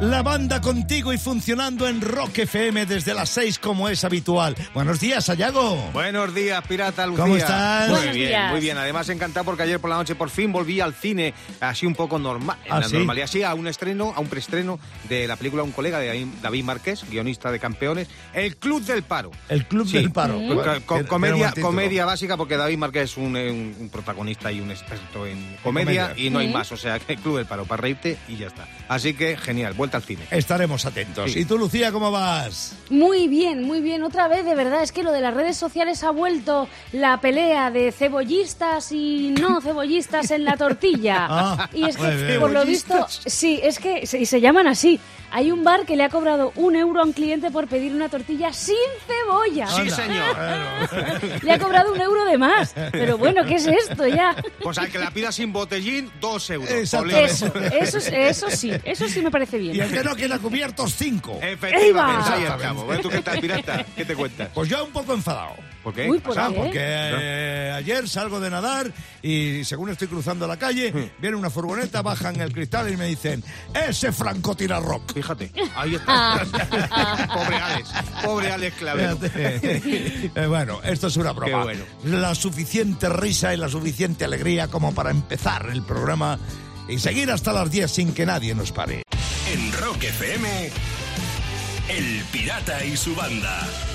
La banda contigo y funcionando en Rock FM desde las 6 como es habitual. Buenos días, Sayago. Buenos días, pirata Lucía. ¿Cómo estás? Muy Buenos bien, días. muy bien. Además, encantado porque ayer por la noche por fin volví al cine así un poco normal. En ¿Ah, la sí? normalidad, sí, a un estreno, a un preestreno de la película Un colega de David Márquez, guionista de campeones, El Club del Paro. El Club Sí. del Paro. Co- un comedia, básica porque David Márquez es un, un- un protagonista y un experto en comedia, comedia. y no hay más. O sea, que el Club del Paro, para reírte y ya está. Así que genial, vuelta al cine. Estaremos atentos. Sí. ¿Y tú, Lucía, cómo vas? Muy bien, muy bien. Otra vez, de verdad, es que lo de las redes sociales ha vuelto la pelea de cebollistas y no cebollistas en la tortilla. Ah, y es que, bien. por lo visto, sí, es que se, y se llaman así. Hay un bar que le ha cobrado un euro a un cliente por pedir una tortilla sin cebolla. Sí, Anda. señor. Le ha cobrado un euro de más. Pero bueno, ¿qué es esto ya? Pues al que la pida sin botellín, dos euros. Eso, eso, es- eso sí, eso sí me parece Y el que no quiera cubiertos, 5. Efectivamente, ahí estamos. Bueno, ¿Tú qué tal, pirata? ¿Qué te cuentas? Pues yo un poco enfadado. ¿Por qué? Uy, ¿por Ah, qué? porque eh, ayer salgo de nadar y según estoy cruzando la calle, viene una furgoneta, bajan el cristal y me dicen, ese Franco tira rock. Fíjate, ahí está. pobre Alex, pobre Alex Clavero. Fíjate. Eh, bueno, esto es una broma. Qué bueno. La suficiente risa y la suficiente alegría como para empezar el programa y seguir hasta las 10 sin que nadie nos pare. Rock FM, El Pirata y su banda.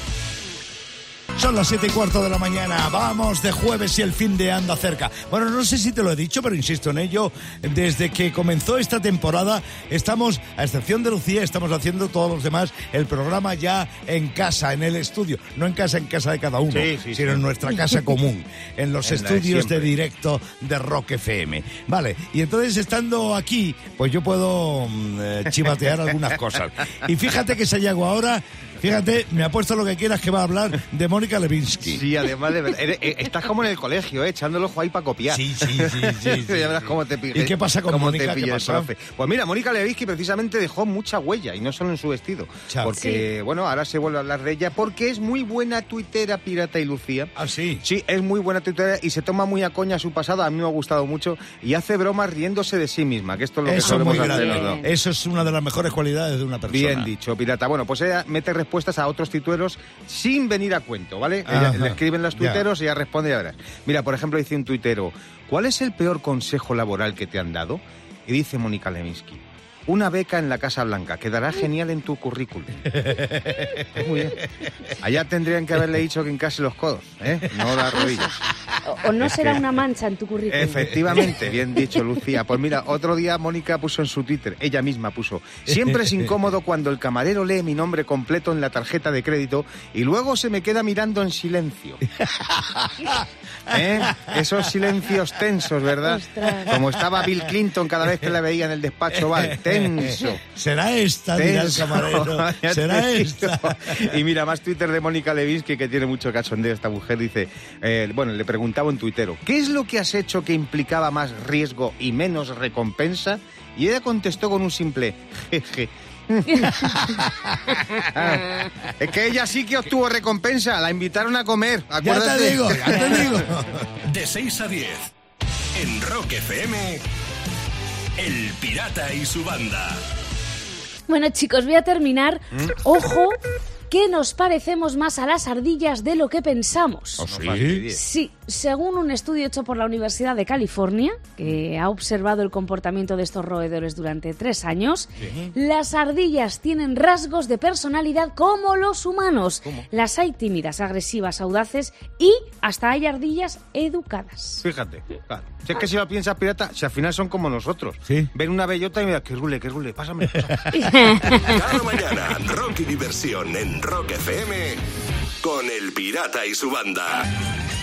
Son las 7 y cuarto de la mañana. Vamos de jueves y el fin de anda cerca. Bueno, no sé si te lo he dicho, pero insisto en ello. Desde que comenzó esta temporada, estamos, a excepción de Lucía, estamos haciendo todos los demás el programa ya en casa, en el estudio. No en casa, en casa de cada uno, Sí, sí, sino sí. en nuestra casa común, en los En la de estudios de directo de Rock FM. Vale, y entonces estando aquí, pues yo puedo mm, eh, chivatear algunas cosas. Y fíjate que Sayago ahora, fíjate, me ha puesto lo que quieras que va a hablar de Mónica Levinsky. Sí, además de verdad. eres- eh, estás como en el colegio, ¿eh? echando el ojo ahí para copiar. Sí, sí, sí, sí, sí, ya verás sí. cómo te pillé. ¿Y qué pasa con cómo Mónica? te ¿Qué pilla el profe. Pues mira, Mónica Levinsky precisamente dejó mucha huella y no solo en su vestido. Chao. Porque, bueno, ahora se vuelve a hablar de ella porque es muy buena tuitera, pirata y Lucía. Ah, sí. Sí, es muy buena tuitera y se toma muy a coña su pasado. A mí me ha gustado mucho y hace bromas riéndose de sí misma, que esto es lo que Eso es solemos muy hacer grande. los dos. Eso es una de las mejores cualidades de una persona. Bien dicho, pirata. Bueno, pues ella mete respuestas a otros tuiteros sin venir a cuento, ¿vale? Ella- le escriben los tuiteros y ella responde, ya verás. Mira, por ejemplo, dice un tuitero, ¿cuál es el peor consejo laboral que te han dado? Y dice Mónica Lewinsky, una beca en la Casa Blanca, quedará genial en tu currículum. Muy bien. Allá tendrían que haberle dicho que encase los codos, ¿eh? No las rodillas. O, o no será una mancha en tu currículum. Efectivamente, bien dicho, Lucía. Pues mira, otro día Mónica puso en su Twitter, ella misma puso, siempre es incómodo cuando el camarero lee mi nombre completo en la tarjeta de crédito y luego se me queda mirando en silencio. ¿Eh? Esos silencios tensos, ¿verdad? Ostras. Como estaba Bill Clinton cada vez que la veía en el despacho, Val, tenso. Será esta, dirá el Tenso. camarero. Ya te Será esta. Y mira, más Twitter de Mónica Levinsky, que tiene mucho cachondeo esta mujer, dice, eh, bueno, le preguntaba en tuitero, ¿qué es lo que has hecho que implicaba más riesgo y menos recompensa? Y ella contestó con un simple jeje. es que ella sí que obtuvo recompensa, la invitaron a comer, Ya acuérdate. te digo, ya te digo. De 6 a 10, en Rock FM, El Pirata y su banda. Bueno, chicos, voy a terminar. ¿Mm? Ojo, que nos parecemos más a las ardillas de lo que pensamos. ¿Oh, No sí? Sí, según un estudio hecho por la Universidad de California, que ha observado el comportamiento de estos roedores durante tres años, las ardillas tienen rasgos de personalidad como los humanos. Las hay tímidas, agresivas, audaces y hasta hay ardillas educadas. Fíjate, claro. Si es que si lo piensas pirata, si al final son como nosotros. Sí. Ven una bellota y mira, que rule, que rule, pásame. pásame. Cada mañana, rock y diversión en Rock FM con El Pirata y su banda.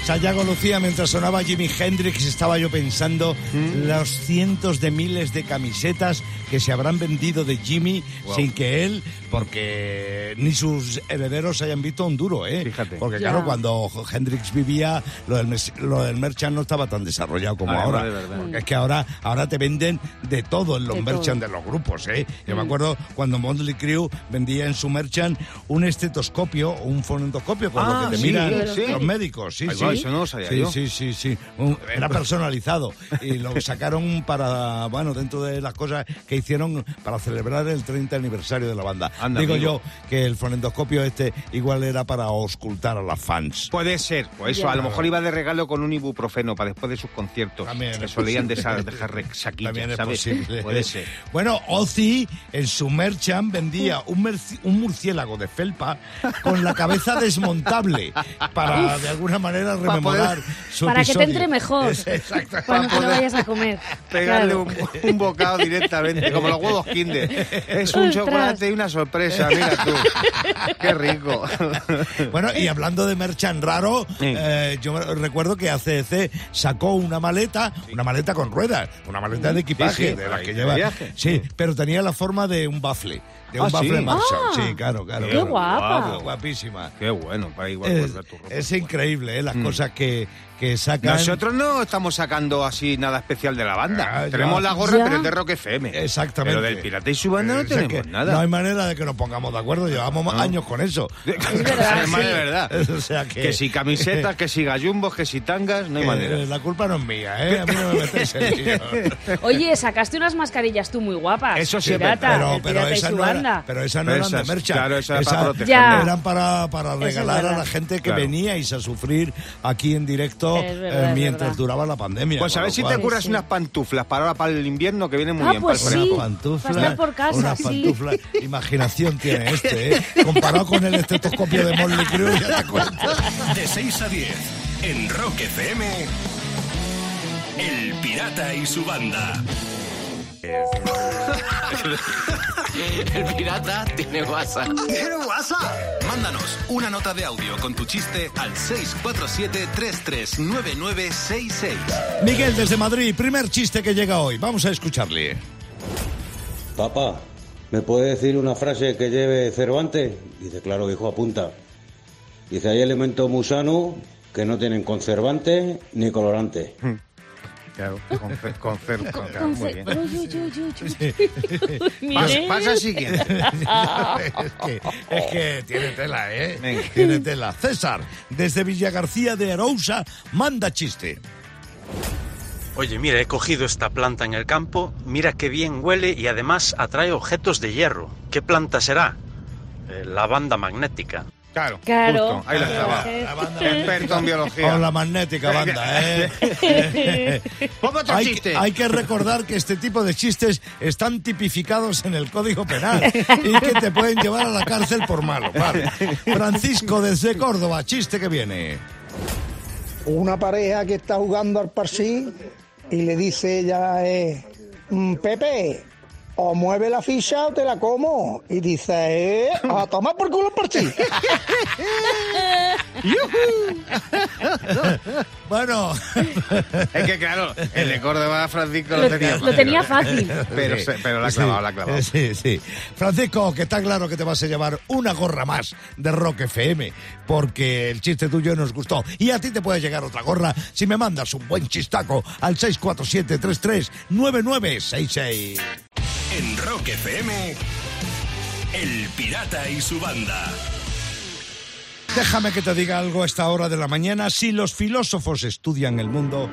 Sayago Lucía, mientras sonaba Jimi Hendrix, estaba yo pensando ¿Mm? los cientos de miles de camisetas que se habrán vendido de Jimmy Wow. sin que él, porque ni sus herederos hayan visto un duro, ¿eh? Fíjate. Porque claro, cuando Hendrix vivía, lo del, lo del merchant no estaba tan desarrollado como ahora. Porque es que ahora, ahora te venden de todo en los De merchant todo. de los grupos, ¿eh? Yo me acuerdo cuando Motley Crue vendía en su merchant un estetoscopio o un fonendoscopio con Ah, lo que te sí, miran sí. los médicos. Sí, Ahí sí. va, ahí. eso no lo sabía Sí, yo. sí, sí, sí. Un- Era personalizado y lo sacaron para, bueno, dentro de las cosas que hicieron para celebrar el 30 aniversario de la banda. Anda, Digo amigo. yo que el fonendoscopio este igual era para auscultar a las fans. Puede ser, pues eso, a lo mejor iba de regalo con un ibuprofeno para después de sus conciertos. También que es solían posible. dejar, dejar resaquillas, También es ¿sabes? posible. Puede ser. Bueno, Ozzy en su merchant vendía un, merci- un murciélago de felpa con la cabeza desmontable para de alguna manera Para rememorar poder- su Para que te entre mejor. Es- exacto. Cuando poder vayas a comer. Pegarle Claro. un, un bocado directamente, como los huevos Kinder. Es un Ostras. chocolate y una sorpresa, mira tú. Qué rico. Bueno, y hablando de merchant raro, Sí. eh, yo recuerdo que ACDC sacó una maleta, una maleta con ruedas, una maleta de equipaje, Sí, sí, de las que lleva. viaje. Sí, pero tenía la forma de un bafle, de un Ah, bafle sí. Marshall. Ah, sí, claro, claro. qué claro. guapa. Guapísima. Qué bueno, para igual Es, guardar tu ropa. es increíble, ¿eh? Las cosas que, que sacan. Nosotros no estamos sacando así nada especial de la banda. Ah, ya. tenemos la gorra, Ya. pero es de Rock FM. Exactamente. Pero del Pirata y su banda no O sea tenemos que nada. No hay manera de que nos pongamos de acuerdo, llevamos años con eso. Es verdad, Además, sí. de verdad. O sea que- Que si camisetas, que si gallumbos, que si tangas, no hay manera. La culpa no es mía, ¿eh? A mí no me metéis en lío. Oye, sacaste unas mascarillas tú muy guapas. Eso sí es Pirata, pero, el pero pirata y esa su no era- banda. pero esa no Pero eran de esas, mercha. claro, esa era para. Ya. Eran para, para es regalar a verdad. la gente que Claro. veníais a sufrir aquí en directo Es verdad, eh, mientras duraba la pandemia. Pues a ver si te curas Sí, sí. unas pantuflas para ahora, para el invierno, que viene muy Ah, bien. pues para el sí. fresco. pantuflas, Para estar por casa, unas sí. pantuflas. Imaginación tiene este, ¿eh? Comparado con el estetoscopio de ya te cuento. De 6 a 10 en Rock FM. El Pirata y su banda. El pirata tiene WhatsApp. ¿Tiene WhatsApp? Mándanos una nota de audio con tu chiste al 647-339966. Miguel desde Madrid, primer chiste que llega hoy. Vamos a escucharle. Papá, ¿me puede decir una frase que lleve Cervantes? Dice, claro, hijo, apunta. Dice, hay elementos musanos que no tienen conservantes ni colorantes. Claro, con, cer- con con- claro, Con muy bien. Uy. Pasa, siguiente. es, que, es que tiene tela, ¿eh? Venga. Tiene tela. César, desde Villa García de Arousa, manda chiste. Oye, mira, he cogido esta planta en el campo, mira qué bien huele y además atrae objetos de hierro. ¿Qué planta será? Eh, la banda magnética. Claro, Claro. justo, ahí la estaba. La banda Experto en biología. O la magnética banda, ¿eh? Pongo otro hay, chiste. hay que recordar que este tipo de chistes están tipificados en el Código Penal y que te pueden llevar a la cárcel por malo. Vale. Francisco desde Córdoba, chiste que viene. una pareja que está jugando al parcí y le dice ella, eh, "Mm, Pepe, o mueve la ficha o te la como. Y dice, eh, a tomar por culo el parcí. Bueno, Es que claro, el de Córdoba Francisco lo, Lo, tenía lo tenía fácil. Pero, se- pero la ha clavado, la ha clavado. Sí, sí. Francisco, que está claro que te vas a llevar una gorra más de Rock FM, porque el chiste tuyo nos gustó. Y a ti te puede llegar otra gorra si me mandas un buen chistaco al 647-339966. En Rock FM. El Pirata y su banda. Déjame que te diga algo a esta hora de la mañana. Si los filósofos estudian el mundo,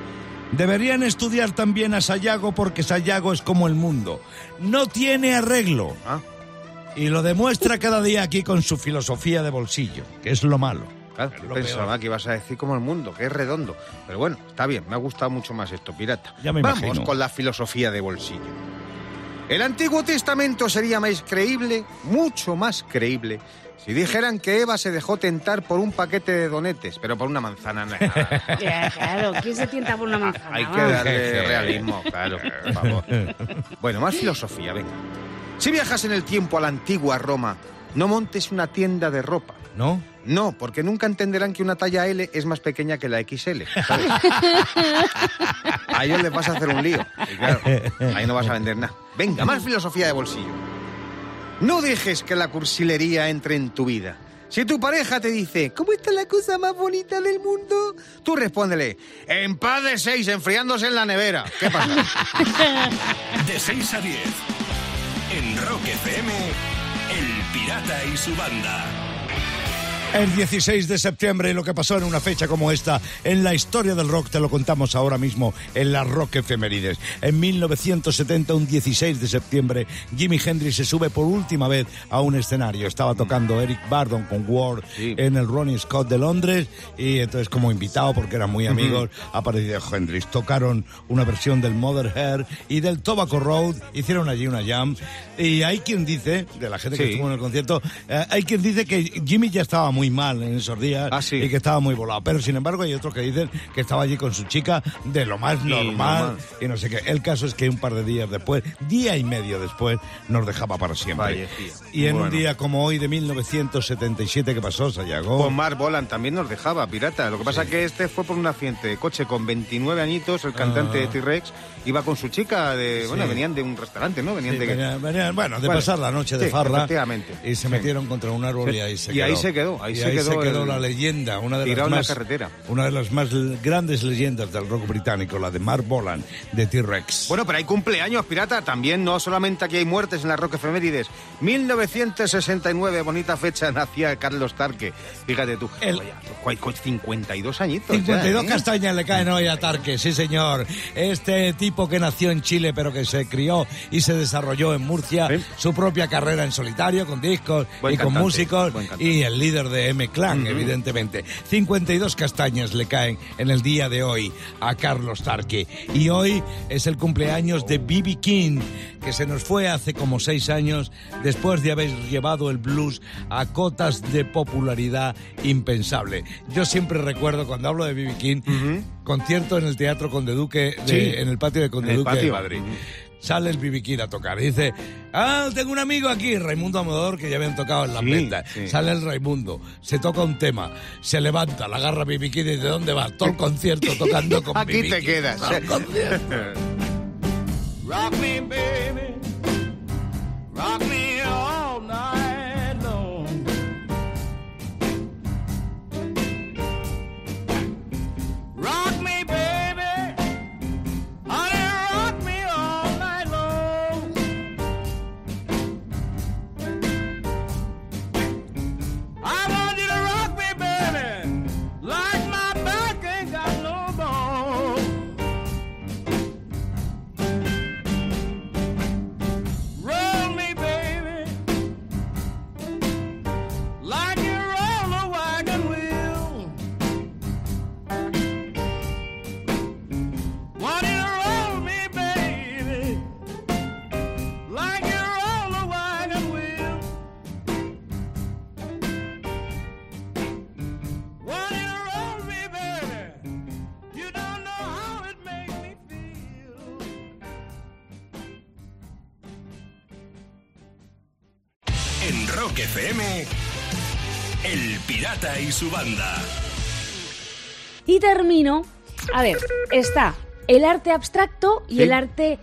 deberían estudiar también a Sayago porque Sayago es como el mundo. No tiene arreglo. Ah. Y lo demuestra cada día aquí con su filosofía de bolsillo, que es lo malo. Claro, Es lo pensaba peor. que ibas a decir como el mundo, que es redondo. Pero bueno, está bien, me ha gustado mucho más esto, pirata. Ya me Vamos imagino. con la filosofía de bolsillo. El Antiguo Testamento sería más creíble, mucho más creíble, si dijeran que Eva se dejó tentar por un paquete de donetes, pero por una manzana no es nada. Ya, claro, ¿quién se tienta por una manzana? Hay que darle realismo, claro, por favor. Bueno, más filosofía, venga. Si viajas en el tiempo a la antigua Roma, no montes una tienda de ropa. ¿No? No, porque nunca entenderán que una talla L es más pequeña que la XL. ¿sabes? A ellos les vas a hacer un lío. Y claro, ahí no vas a vender nada. Venga, más filosofía de bolsillo. No dejes que la cursilería entre en tu vida. Si tu pareja te dice, ¿cómo está la cosa más bonita del mundo? Tú respóndele, en paz de seis, enfriándose en la nevera. ¿Qué pasa? De 6 a 10. En Rock FM. El Pirata y su banda. El 16 de septiembre, lo que pasó en una fecha como esta, en la historia del rock, te lo contamos ahora mismo en las Rock Efemérides. En 1970, un 16 de septiembre, Jimi Hendrix se sube por última vez a un escenario. Estaba tocando Eric Bardon con Ward Sí. en el Ronnie Scott de Londres y entonces como invitado, porque eran muy amigos, apareció Hendrix. Tocaron una versión del Mother Hair y del Tobacco Road, hicieron allí una jam y hay quien dice, de la gente que estuvo en el concierto, eh, hay quien dice que Jimmy ya estaba muy mal en esos días Ah, sí. y que estaba muy volado. Pero sin embargo hay otros que dicen que estaba allí con su chica de lo más normal normal. y no sé qué. El caso es que un par de días después, día y medio después, nos dejaba para siempre. Fallecía. Y en un día como hoy de 1977 que pasó, Sayago. Pues Mark Bolan también nos dejaba, pirata. Lo que pasa es que este fue por un accidente de coche con 29 añitos, el cantante Ah. de T-Rex, iba con su chica, de, bueno, venían de un restaurante, ¿no? Venían Sí, de... venían- venían, bueno, de Bueno, pasar la noche de sí, farra efectivamente. y se metieron contra un árbol y ahí se Y quedó. ahí se quedó, ahí Y se quedó el- la leyenda, una de las la más carretera. una de las más grandes leyendas del rock británico, la de Mark Bolan de T-Rex. Bueno, pero hay cumpleaños, pirata. También no solamente aquí hay muertes en la Rock Efemérides. 1969, bonita fecha, nacía Carlos Tarque. Fíjate tú, El- vaya, cu- cu- 52 añitos. 52 ya, ¿eh? castañas le caen hoy a Tarque, sí señor. Este tipo que nació en Chile pero que se crió y se desarrolló en Murcia, Sí. su propia carrera en solitario, con discos Buen y con músicos y el líder de M-Clan, evidentemente. 52 castañas le caen en el día de hoy a Carlos Tarque. Y hoy es el cumpleaños de B.B. King, que se nos fue hace como seis años después de haber llevado el blues a cotas de popularidad impensable. Yo siempre recuerdo cuando hablo de B.B. King, concierto en el Teatro Conde Duque, de- Sí. en el patio de Conde En el Duque de patio. Madrid. Sale el. King a tocar y dice, ah, tengo un amigo aquí, Raimundo Amador, que ya habían tocado en la Sí, venda. sí. Sale el Raimundo, se toca un tema, se levanta, la agarra. King y dice, ¿dónde vas? Todo el concierto tocando con Aquí B.B. te King. quedas. Todo el concierto. Rock me, baby. Rock me Rock FM, El Pirata y su banda. Y termino. A ver, está el arte abstracto y Sí. el arte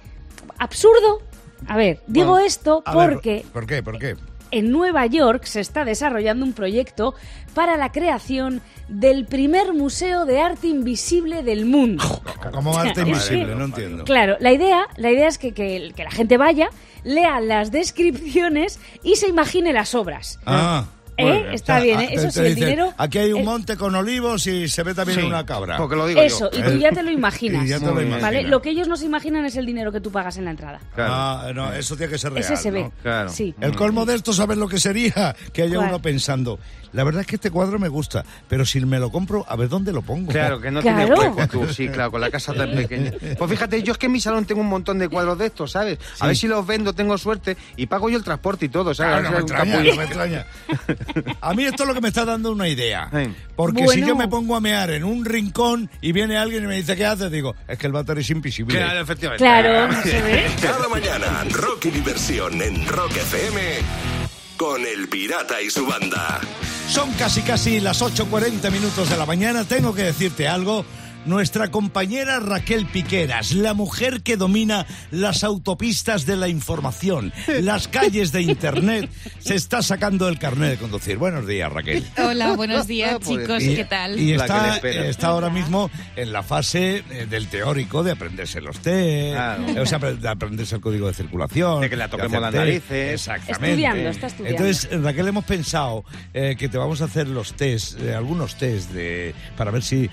absurdo. A ver, digo Bueno, esto ver, porque ¿Por qué? ¿Por qué? En Nueva York se está desarrollando un proyecto para la creación del primer museo de arte invisible del mundo. Como arte invisible, no entiendo. Claro, la idea, la idea es que, que- que la gente vaya, lea las descripciones y se imagine las obras. Ah. ¿Eh? Está bien, ¿eh? Eso te sí, el dicen, dinero- Aquí hay un monte con olivos y se ve también Sí, una cabra. Porque lo digo Eso, yo. y tú ya te lo imaginas. Y ya te lo imaginas. ¿Vale? Lo que ellos no se imaginan es el dinero que tú pagas en la entrada. Claro. Ah, no, eso tiene que ser real. Ese se ve. ¿no? Claro. Sí. El colmo de esto, ¿sabes lo que sería? Que haya ¿Cuál? uno pensando, la verdad es que este cuadro me gusta, pero si me lo compro, a ver dónde lo pongo. Claro, que no Claro. tiene hueco tú, sí, claro, con la casa tan pequeña. Pues fíjate, yo es que en mi salón tengo un montón de cuadros de estos, ¿sabes? A ver si los vendo, tengo suerte y pago yo el transporte y todo, ¿sabes? Claro, no me extraña, no me extraña. A mí esto es lo que me está dando una idea. Porque si yo me pongo a mear en un rincón y viene alguien y me dice, ¿qué haces? Digo, es que el váter es invisible. Claro, efectivamente. Claro, ¿no se ve? Cada mañana, Rock y diversión en Rock FM con El Pirata y su banda. Son casi casi las 8.40 minutos de la mañana. Tengo que decirte algo. Nuestra compañera Raquel Piqueras, la mujer que domina las autopistas de la información, las calles de Internet, se está sacando el carnet de conducir. Buenos días, Raquel. Hola, buenos días, Ah, pues, chicos. Y- ¿Qué tal? Y está, espera. está ahora mismo en la fase eh, del teórico de aprenderse los test, Claro. eh, o sea, de aprenderse el código de circulación. De que la toquemos las narices. Exactamente. Estudiando, está estudiando. Entonces, Raquel, hemos pensado eh, que te vamos a hacer los test, eh, algunos test de, para ver si, eh,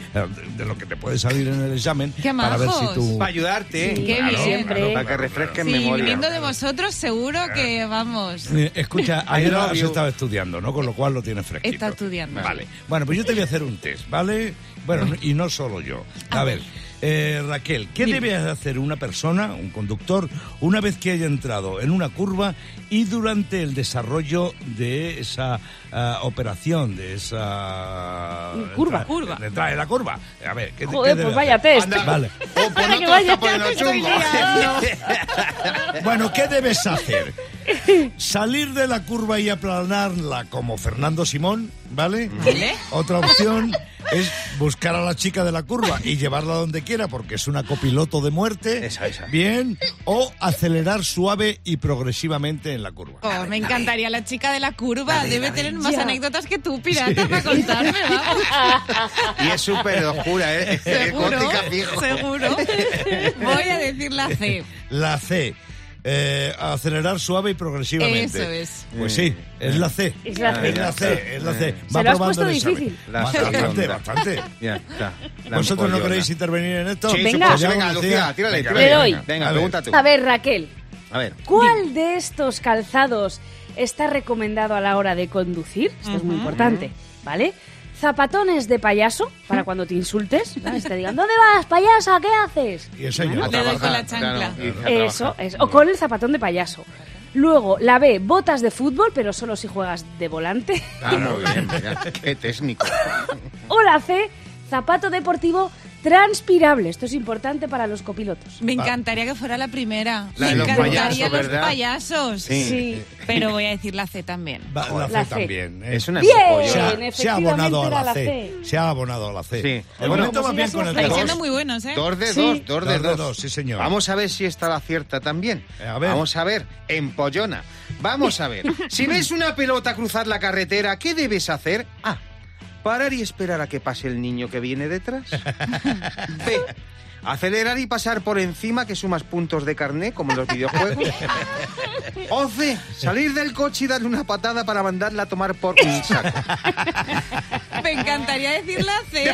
de lo que te puede salir en el examen, ¡Qué para ver si tú... Para ayudarte. Qué bien. Siempre. Para que refresquen Sí, memoria. viniendo de vosotros, seguro que vamos. Eh, Escucha, I ayer has estado estudiando, ¿no? Con lo cual lo tienes fresquito. Está estudiando. Vale. Bueno, pues yo te voy a hacer un test, ¿vale? Bueno, y no solo yo. A ver, eh, Raquel, ¿qué debe hacer una persona, un conductor, una vez que haya entrado en una curva y durante el desarrollo de esa ah, operación, de esa... Curva. entrada- Curva. de entrada en la curva? A ver, ¿qué, Joder, qué debe pues vaya hacer? test. Anda. Vale. O por Que vaya, chungo. Bueno, ¿qué debes hacer? Salir de la curva y aplanarla como Fernando Simón, ¿vale? Vale. Otra opción es buscar a la chica de la curva y llevarla donde quiera porque es una copiloto de muerte. Esa, esa. Bien. O acelerar suave y progresivamente en la curva. Oh, me encantaría la chica de la curva. Debe tener más anécdotas que tú, pirata, para contarme, vamos. Y es súper oscura, ¿eh? Seguro, Gótica fijo. seguro. Voy a decir la C. La C. eh, acelerar suave y progresivamente. Eso es. Pues sí, es la C. Es la C. Es la C, es la C. Se lo has puesto difícil. Bastante, bastante. Ya está. ¿Vosotros no queréis intervenir en esto? Sí, Venga. sí, pues venga, Lucía, tírale, Venga, tírale. Le doy. Venga, Venga, A ver. pregunta tú. A ver, Raquel, A ver. ¿cuál de estos calzados está recomendado a la hora de conducir? Esto es muy importante, ¿vale? Zapatones de payaso, para cuando te insultes, ¿sabes? te digan, ¿dónde vas, payasa? ¿Qué haces? Y eso ya. A Le doy con la trabajar, chancla. claro, y a Eso, trabajar. es. O con el zapatón de payaso. Luego, la B, botas de fútbol, pero solo si juegas de volante. Claro, bien, ya, qué técnico. O la C, zapato deportivo transpirable. Esto es importante para los copilotos. Me encantaría que fuera la primera. La Me de los encantaría payasos, los ¿verdad? payasos. Sí. Pero voy a decir la C también. Va- la, La C C. también. ¿eh? Es una Bien. se, ha, efectivamente se ha abonado a era la, la C. C. Se ha abonado a la C. Sí. El Bueno, momento como va si bien con se el Estáis siendo muy buenos, ¿eh? Dos de Sí. dos, dos de Dos de dos. dos, sí, señor. Vamos a ver si esta la acierta también. A ver. Vamos a ver, empollona. Vamos a ver. Si ves una pelota cruzar la carretera, ¿qué debes hacer? A. Parar y esperar a que pase el niño que viene detrás. B. Acelerar y pasar por encima que sumas puntos de carné, como en los videojuegos. O C. Salir del coche y darle una patada para mandarla a tomar por un saco. Me encantaría decir la C.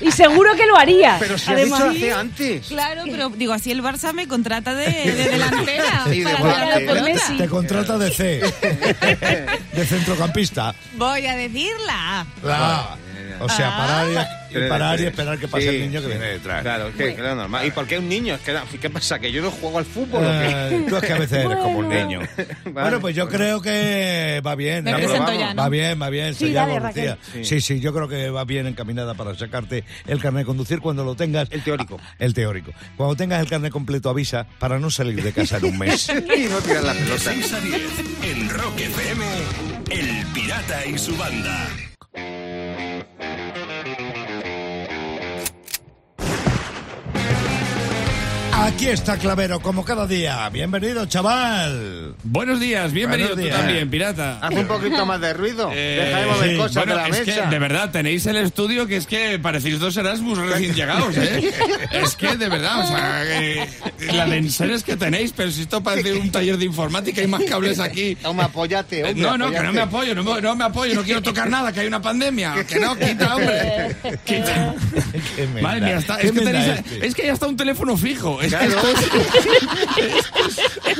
Y seguro que lo haría. Pero si has Además, dicho la C antes. Claro, pero digo, así el Barça me contrata de, de delantera. Sí, de para Por. Messi. Te contrata de C. de centrocampista. Voy a decir la A. La- o sea, parar y, y parar y esperar que pase Sí, el niño que sí. viene detrás. Claro, es que claro, normal. ¿Y por qué un niño? Es que, ¿Qué pasa? ¿Que yo no juego al fútbol? Eh, tú es que a veces eres como un Bueno. niño. Vale. bueno, pues yo creo que va bien. Me ¿eh? presento ya, ¿no? Va bien, va bien. Sí, se llama dale. Raquel. Sí. sí, yo creo que va bien encaminada para sacarte el carnet de conducir cuando lo tengas. El teórico. Ah, El teórico. Cuando tengas el carnet completo avisa para no salir de casa en un mes. y no tirar la pelota. 6 a 10 en Rock FM, El Pirata y su banda. Aquí está Clavero, como cada día. Bienvenido, chaval. Buenos días, bienvenido Buenos tú también, pirata. Haz un poquito más de ruido. Eh, Deja de mover sí. cosas Bueno, de la es mesa. que de verdad tenéis el estudio que es que parecéis dos Erasmus recién llegados, ¿eh? es que de verdad, o sea, que la de enseres que tenéis, pero si esto parece un taller de informática y más cables aquí. Toma, apóyate, Eh, hombre. No, no, que no me apoyo, no, me- no me apoyo, no quiero tocar nada, que hay una pandemia. Que no, quita, hombre. Quita. Madre mía, está- es, que tenéis, este. es que ya está un teléfono fijo. Es Claro.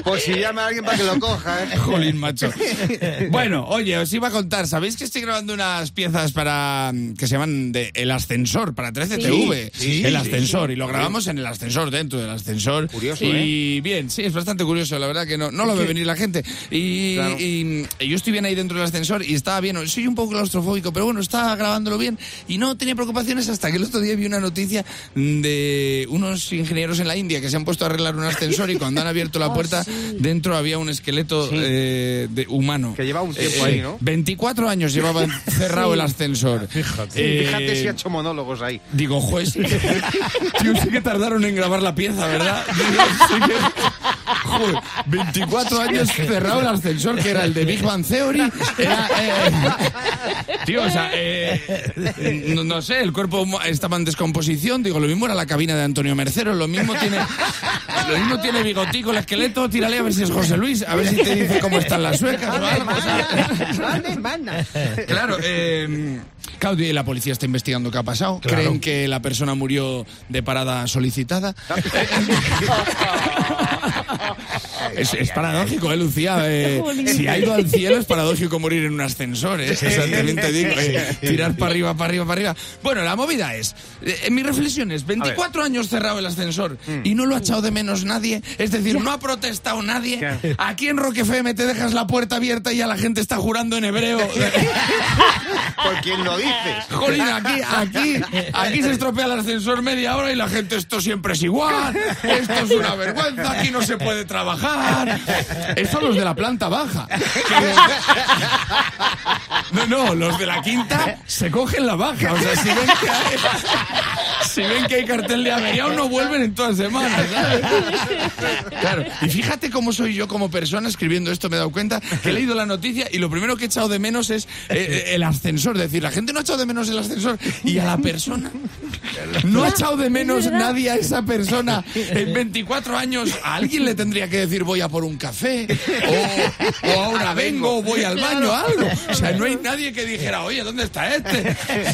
Pues si llama a alguien para que lo coja, ¿eh? Jolín, macho. Bueno, oye, os iba a contar, ¿sabéis que estoy grabando unas piezas para mm, que se llaman de El Ascensor, para 13TV? Sí, el sí, ascensor, y lo grabamos en el ascensor, dentro del ascensor. Curioso, y bien, sí, es bastante curioso, la verdad que no, no lo ve venir la gente. Y, Claro. y, y yo estoy bien ahí dentro del ascensor y estaba bien, soy un poco claustrofóbico, pero bueno, estaba grabándolo bien y no tenía preocupaciones hasta que el otro día vi una noticia de unos ingenieros en la India que se han puesto a arreglar un ascensor y cuando han abierto la Oh, puerta, sí. dentro había un esqueleto eh, de, humano. Que llevaba un tiempo Eh, ahí, ¿no? 24 años llevaba cerrado el ascensor. Fíjate. Eh, Fíjate si ha hecho monólogos ahí. Digo, juez, tío, sí que tardaron en grabar la pieza, ¿verdad? Digo, sí que- joder, 24 años cerrado el ascensor, que era el de Big Bang Theory. Era, eh, tío, o sea, eh, no, no sé, el cuerpo estaba en descomposición. Digo, lo mismo era la cabina de Antonio Mercero, lo mismo tiene, lo mismo tiene bigotico, el esqueleto. Tírale a ver si es José Luis, a ver si te dice cómo están las suecas o algo. o sea. Claro, eh, Claudio y la policía está investigando qué ha pasado. Claro. Creen que la persona murió de parada solicitada. es, es paradójico, ¿eh, Lucía? Eh, si ha ido al cielo es paradójico morir en un ascensor, ¿eh? Exactamente digo. eh, tirar para arriba, para arriba, para arriba. Bueno, la movida es, eh, en mi reflexión es, 24 años cerrado el ascensor y no lo ha echado de menos nadie. Es decir, no ha protestado nadie. Aquí en Rock FM te dejas la puerta abierta y ya la gente está jurando en hebreo. ¿Por quién lo dices? Jolín, aquí, aquí, aquí se estropea el ascensor media hora y la gente, esto siempre es igual, esto es una vergüenza, aquí no se puede trabajar. Eso los de la planta baja. No, no, los de la quinta se cogen la baja. O sea, si ven que hay, si ven que hay cartel de averiado, no vuelven en todas semanas, ¿sabes? Claro, y fíjate cómo soy yo como persona escribiendo esto, me he dado cuenta que he leído la noticia y lo primero que he echado de menos es eh, el ascensor. Es decir, la gente no ha echado de menos el ascensor y a la persona no ha echado de menos nadie a esa persona. En 24 años a alguien le tendría que decir voy a por un café o, o ahora vengo o voy al baño algo. O sea, no hay nadie que dijera, oye, ¿dónde está este? O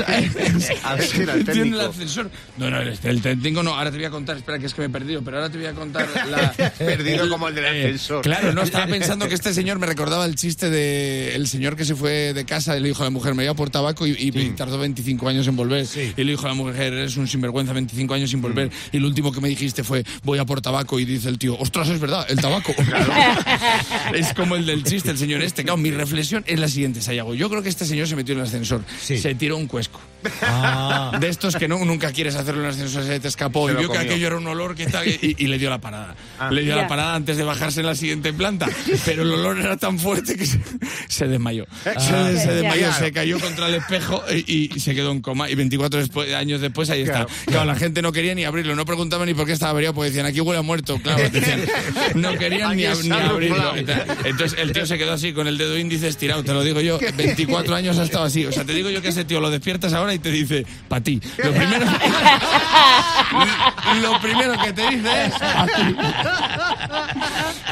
sea, A ver si era el tiene técnico. el ascensor. No, no, el, el técnico no. Ahora te voy a contar, espera que es que me he perdido, pero ahora te voy a contar la... Perdido como el del Eh, ascensor. Claro, no, estaba pensando que este señor me recordaba el chiste de el señor que se fue de casa y le dijo a la mujer, me iba por tabaco y, y tardó 25 años en volver. Y le dijo a la mujer, eres un sinvergüenza, 25 años sin volver. Y lo último que me dijiste fue, voy a por tabaco. Y dice el tío, ostras, es verdad, el tabaco. es como el del chiste, el señor este. Claro, mi reflexión es la siguiente, Sayago. Yo creo que este señor se metió en el ascensor. Sí. Se tiró un cuesco. Ah. De estos que no, nunca quieres hacerlo en el ascensor, se te escapó Se y vio que comió. aquello era un olor que tal, y, y le dio la parada. Ah. Le dio Ya. la parada antes de bajarse en la siguiente planta, pero el olor era tan fuerte que se, se desmayó. Se, se Ya. desmayó, Ya. se cayó contra el espejo y, y se quedó en coma. Y 24 después- años después ahí Claro. está. Claro, la gente no quería ni abrirlo, no preguntaba ni por qué estaba averiado, porque decían, aquí huele a muerto. Claro, decían, no querían ni, ab- ni abrirlo. Entonces el tío se quedó así con el dedo índice estirado, te lo digo yo, 24 años ha estado así. O sea, te digo yo que ese tío lo despiertas ahora y te dice, pa' ti. Lo primero, lo primero que te dice es.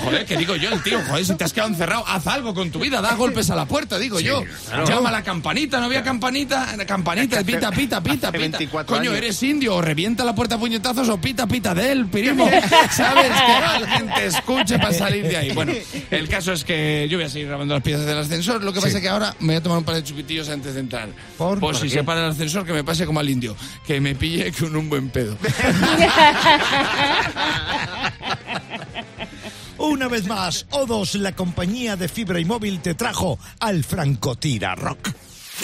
Joder, que digo yo, el tío, joder, si te has quedado encerrado, haz algo con tu vida, da golpes a la puerta, digo yo. Llama a la campanita, no había campanita, campanita, pita, pita, pita, pita. 24 Coño, años. eres indio, o revienta la puerta a puñetazos o pita, pita de él, primo. ¿Sabes? Que alguien te escuche para salir de ahí. Bueno, el caso es que yo voy a seguir grabando las piezas del ascensor, lo que pasa es que ahora me voy a tomar un par de chupitillos antes de entrar. ¿Por? Pues ¿Por si qué? se para el ascensor, que me pase como al indio, que me pille con un buen pedo. Una vez más, O2, la compañía de fibra y móvil, te trajo al Francotira Rock.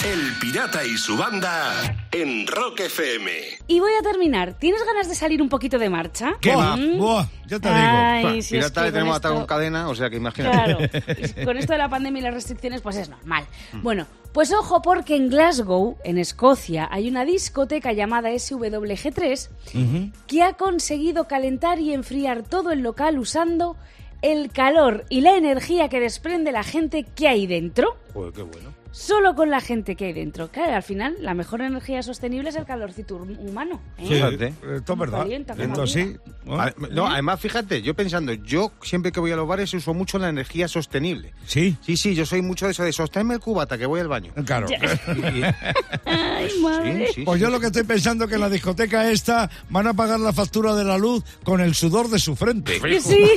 El Pirata y su banda en Rock FM. Y voy a terminar. ¿Tienes ganas de salir un poquito de marcha? ¿Qué va? Mm. Buah, ya te digo. Ay, si es pirata que le tenemos con atado esto- con cadena, o sea que imagínate. Claro, con esto de la pandemia y las restricciones, pues es normal. Bueno, pues ojo, porque en Glasgow, en Escocia, hay una discoteca llamada SWG3 que ha conseguido calentar y enfriar todo el local usando el calor y la energía que desprende la gente que hay dentro. Joder, qué bueno. Solo con la gente que hay dentro. Claro, al final, la mejor energía sostenible es el calorcito hum- humano. ¿eh? Fíjate. Esto es verdad. Calienta. ¿no? Ade- No, además, fíjate, yo pensando, yo siempre que voy a los bares uso mucho la energía sostenible. Sí, Sí, sí, yo soy mucho de eso, de sostenme el cubata, que voy al baño. claro. Ay, madre. Sí, sí, Pues sí. yo lo que estoy pensando que en la discoteca esta van a pagar la factura de la luz con el sudor de su frente. Sí.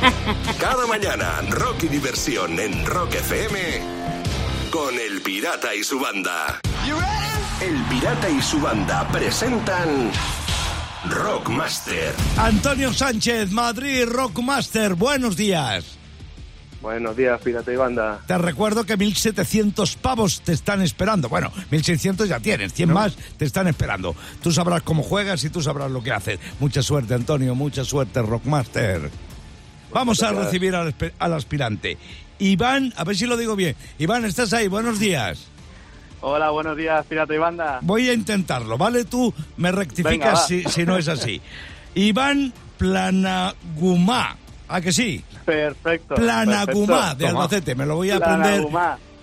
Cada mañana, rock y diversión en Rock FM con El Pirata y su banda. El Pirata y su banda presentan Rockmaster. Antonio Sánchez, Madrid Rockmaster, buenos días. Buenos días, Pirata y Banda. Te recuerdo que 1.700 pavos te están esperando. Bueno, 1.600 ya tienes, 100 más te están esperando. Tú sabrás cómo juegas y tú sabrás lo que haces. Mucha suerte, Antonio, mucha suerte, Rockmaster. Vamos a recibir al, espe- al aspirante. Iván, a ver si lo digo bien. Iván, ¿estás ahí? Buenos días. Hola, buenos días, Pirata y Banda. Voy a intentarlo, ¿vale? Tú me rectificas si, si no es así. Iván Planagumá. ¿A que sí? Perfecto. Planagumá perfecto. de Albacete. Me lo voy a aprender.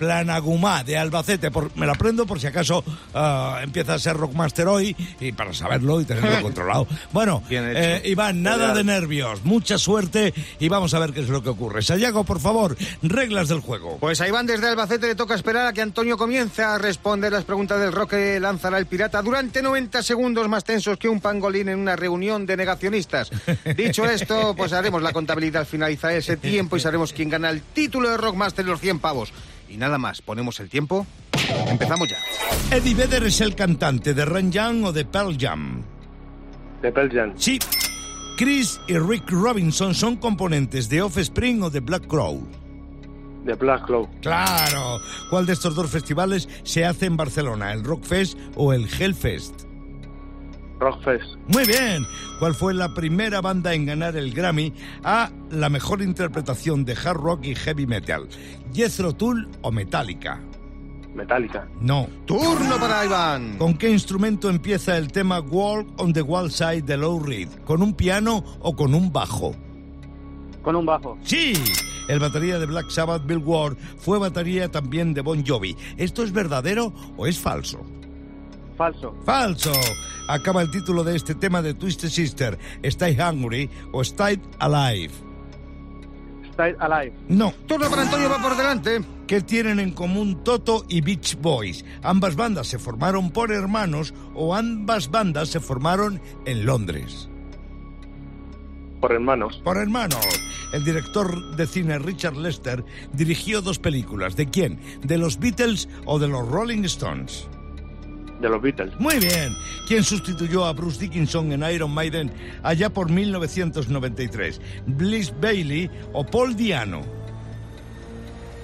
Planagumá. De Albacete. Por- me lo aprendo por si acaso ah, empieza a ser Rockmaster hoy y para saberlo y tenerlo controlado. Bueno, eh, Iván, nada de nervios. Mucha suerte y vamos a ver qué es lo que ocurre. Sayago, por favor, reglas del juego. Pues a Iván desde Albacete le toca esperar a que Antonio comience a responder las preguntas del rock que lanzará el pirata durante 90 segundos más tensos que un pangolín en una reunión de negacionistas. Dicho esto, pues haremos la contabilidad al finalizar ese tiempo y sabremos quién gana el título de Rockmaster y los 100 pavos. Y nada más, ponemos el tiempo. Empezamos ya. Eddie Vedder es el cantante de Ren Young o de Pearl Jam. De Pearl Jam. Sí. Chris y Rick Robinson son componentes de Offspring o de Black Crow. De Black Claw. Claro. ¿Cuál de estos dos festivales se hace en Barcelona? ¿El Rockfest o el Hellfest? Rockfest. Muy bien. ¿Cuál fue la primera banda en ganar el Grammy a la mejor interpretación de hard rock y heavy metal? ¿Jethro Tull o Metallica? Metallica. No. Turno para Iván. ¿Con qué instrumento empieza el tema Walk on the Wild Side de Low Reed? ¿Con un piano o con un bajo? Con un bajo. Sí, el batería de Black Sabbath, Bill Ward, fue batería también de Bon Jovi. ¿Esto es verdadero o es falso? Falso. ¡Falso! Acaba el título de este tema de Twisted Sister, Stay Hungry o Stay Alive. Stay Alive. No. Turno para Antonio, va por delante. ¿Qué tienen en común Toto y Beach Boys? ¿Ambas bandas se formaron por hermanos o ambas bandas se formaron en Londres? Por hermanos. Por hermanos. El director de cine Richard Lester dirigió dos películas. ¿De quién? ¿De los Beatles o de los Rolling Stones? De los Beatles. Muy bien. ¿Quién sustituyó a Bruce Dickinson en Iron Maiden allá por 1993? ¿Bliss Bailey o Paul Diano?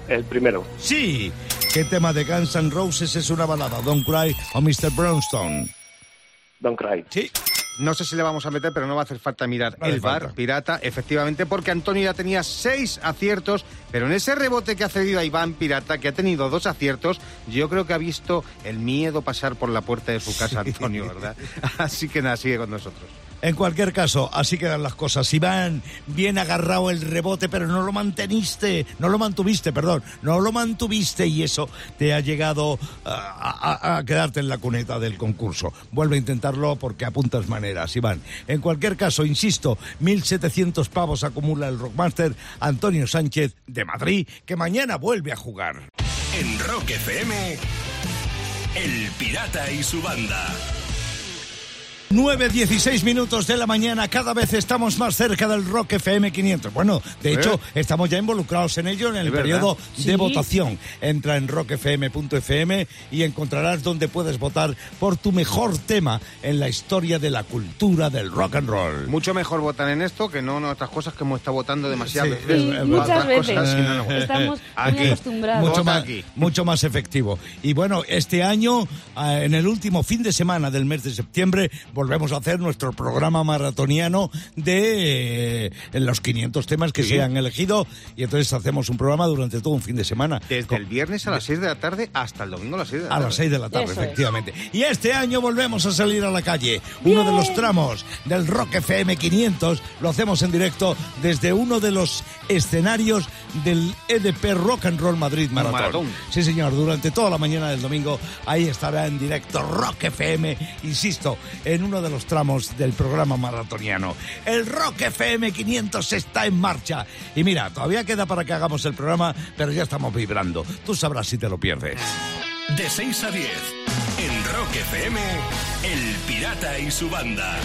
El primero. Sí. ¿Qué tema de Guns N' Roses es una balada? ¿Don't Cry o Mr. Brownstone? Don't Cry. Sí. No sé si le vamos a meter, pero no va a hacer falta mirar No el bar falta. pirata, efectivamente, porque Antonio ya tenía seis aciertos, pero en ese rebote que ha cedido a Iván Pirata, que ha tenido dos aciertos, yo creo que ha visto el miedo pasar por la puerta de su casa, Antonio, ¿verdad? Así que nada, sigue con nosotros. En cualquier caso, así quedan las cosas. Iván, bien agarrado el rebote, pero no lo manteniste, no lo mantuviste, perdón, no lo mantuviste y eso te ha llegado a, a- a quedarte en la cuneta del concurso. Vuelve a intentarlo porque apuntas maneras, Iván. En cualquier caso, insisto, 1.700 pavos acumula el Rockmaster Antonio Sánchez de Madrid, que mañana vuelve a jugar. En Rock FM, El Pirata y su banda. 9.16 minutos de la mañana, cada vez estamos más cerca del Rock FM 500. Bueno, de ¿Eh? hecho, estamos ya involucrados en ello en el periodo de Sí. votación. Entra en rockfm.fm y encontrarás donde puedes votar por tu mejor tema en la historia de la cultura del rock and roll. Mucho mejor votar en esto que no en otras cosas que hemos estado votando demasiado. Sí, veces. Sí, Otras muchas veces. no. Estamos muy Aquí. acostumbrados. Mucho más, aquí. mucho más efectivo. Y bueno, este año, ah, en el último fin de semana del mes de septiembre, volvemos a hacer nuestro programa maratoniano de eh, los 500 temas que Sí. se han elegido. Y entonces hacemos un programa durante todo un fin de semana. Desde el viernes a las 6 de la tarde hasta el domingo a las 6 de la A tarde. las 6 de la tarde, Eso es. efectivamente. Y este año volvemos a salir a la calle. Uno de los tramos del Rock FM 500 lo hacemos en directo desde uno de los escenarios del EDP Rock and Roll Madrid Maratón. Maratón. Sí, señor, durante toda la mañana del domingo ahí estará en directo Rock FM, insisto, en uno de los tramos del programa maratoniano. El Rock FM 500 está en marcha. Y mira, todavía queda para que hagamos el programa, pero ya estamos vibrando. Tú sabrás si te lo pierdes. De 6 a 10, en Rock FM, El Pirata y su banda.